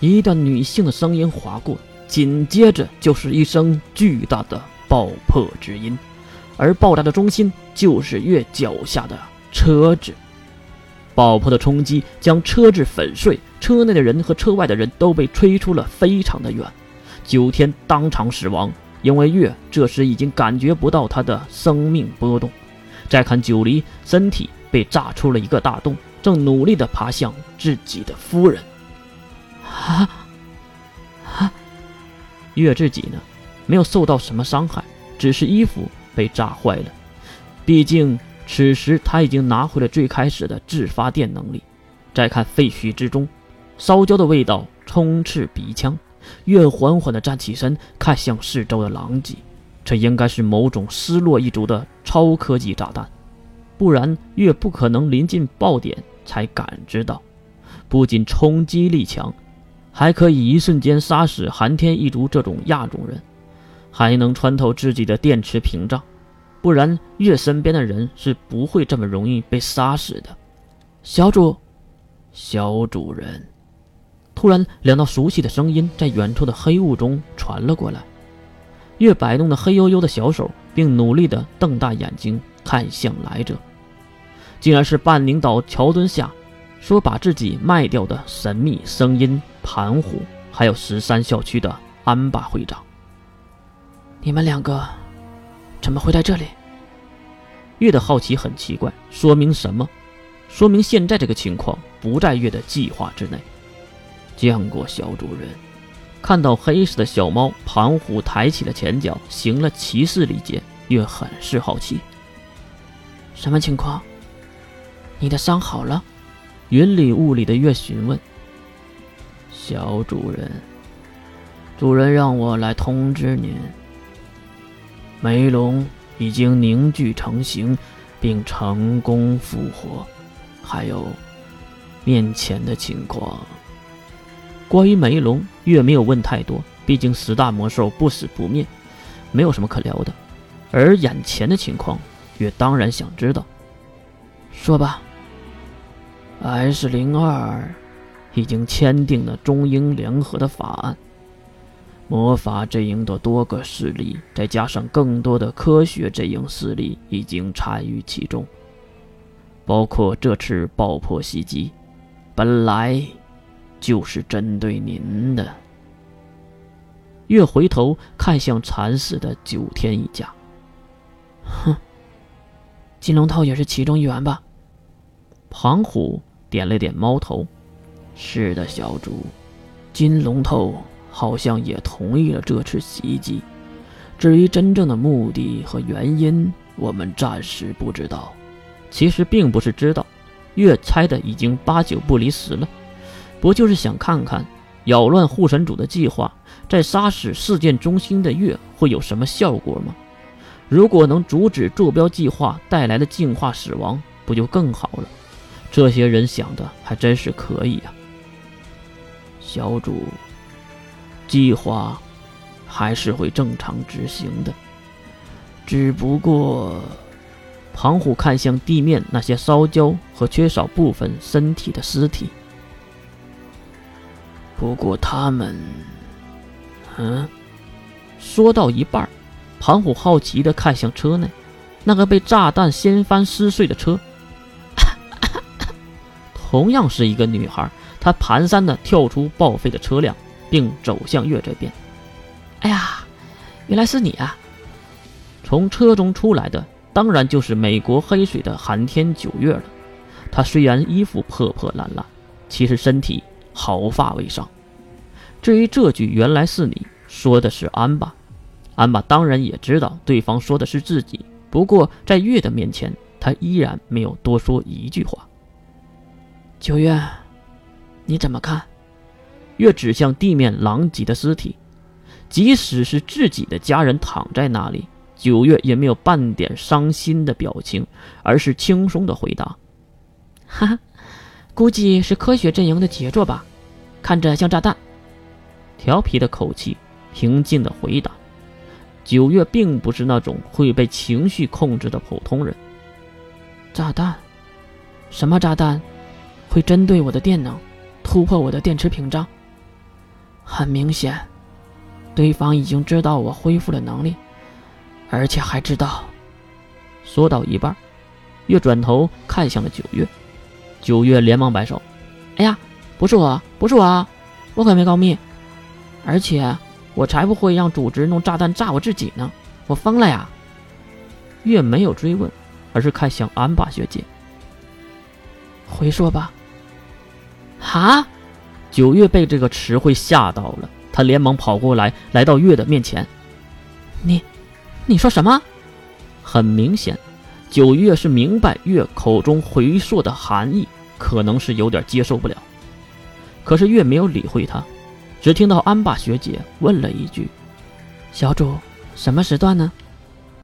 一段女性的声音划过，紧接着就是一声巨大的爆破之音，而爆炸的中心就是月脚下的车子。爆破的冲击将车子粉碎，车内的人和车外的人都被吹出了非常的远。九天当场死亡，因为月这时已经感觉不到他的生命波动。再看九黎，身体被炸出了一个大洞，正努力地爬向自己的夫人。啊啊！月自己呢，没有受到什么伤害，只是衣服被炸坏了。毕竟。此时他已经拿回了最开始的自发电能力。再看废墟之中，烧焦的味道充斥鼻腔。月缓缓地站起身，看向四周的狼藉。这应该是某种失落一族的超科技炸弹，不然月不可能临近爆点才感知到。不仅冲击力强，还可以一瞬间杀死寒天一族这种亚种人，还能穿透自己的电池屏障。不然，月身边的人是不会这么容易被杀死的。小主，小主人，突然两道熟悉的声音在远处的黑雾中传了过来。月摆动的黑黝黝的小手，并努力地瞪大眼睛看向来者，竟然是半领导桥墩下说把自己卖掉的神秘声音盘虎，还有十三校区的安巴会长。你们两个。怎么会在这里？月的好奇很奇怪，说明什么？说明现在这个情况不在月的计划之内。见过小主人，看到黑色的小猫盘虎抬起了前脚，行了骑士礼节。月很是好奇，什么情况？你的伤好了？云里雾里的月询问。小主人，主人让我来通知您。梅龙已经凝聚成型，并成功复活。还有面前的情况，关于梅龙，月没有问太多，毕竟十大魔兽不死不灭，没有什么可聊的。而眼前的情况，月当然想知道。说吧。S 零二已经签订了中英联合的法案。魔法阵营的多个势力，再加上更多的科学阵营势力，已经参与其中。包括这次爆破袭击，本来就是针对您的。月回头看向惨死的九天一家，哼，金龙头也是其中一员吧？庞虎点了点猫头，是的，小主，金龙头。好像也同意了这次袭击。至于真正的目的和原因，我们暂时不知道。其实并不是知道，月猜的已经八九不离十了。不就是想看看扰乱护神主的计划，在杀死事件中心的月会有什么效果吗？如果能阻止坐标计划带来的进化死亡，不就更好了？这些人想的还真是可以啊，小主。计划还是会正常执行的，只不过，庞虎看向地面那些烧焦和缺少部分身体的尸体。不过他们，嗯，说到一半，庞虎好奇的看向车内，那个被炸弹掀翻撕碎的车，同样是一个女孩，她蹒跚的跳出报废的车辆。并走向月这边。哎呀，原来是你啊！从车中出来的当然就是美国黑水的寒天九月了。他虽然衣服破破烂烂，其实身体毫发未伤。至于这句“原来是你”，说的是安巴。安巴当然也知道对方说的是自己，不过在月的面前，他依然没有多说一句话。九月，你怎么看？月指向地面狼藉的尸体，即使是自己的家人躺在那里，九月也没有半点伤心的表情，而是轻松的回答：“哈哈，估计是科学阵营的杰作吧，看着像炸弹。”调皮的口气，平静的回答。九月并不是那种会被情绪控制的普通人。炸弹？什么炸弹？会针对我的电能，突破我的电池屏障？很明显，对方已经知道我恢复了能力，而且还知道。说到一半，月转头看向了九月，九月连忙摆手：“哎呀，不是我，不是我，我可没告密，而且我才不会让组织弄炸弹炸我自己呢，我疯了呀！”月没有追问，而是看向安巴学姐：“回说吧。”哈！九月被这个词汇吓到了，他连忙跑过来，来到月的面前：“你，你说什么？”很明显，九月是明白月口中回溯的含义，可能是有点接受不了。可是月没有理会他，只听到安霸学姐问了一句：“小主，什么时段呢？”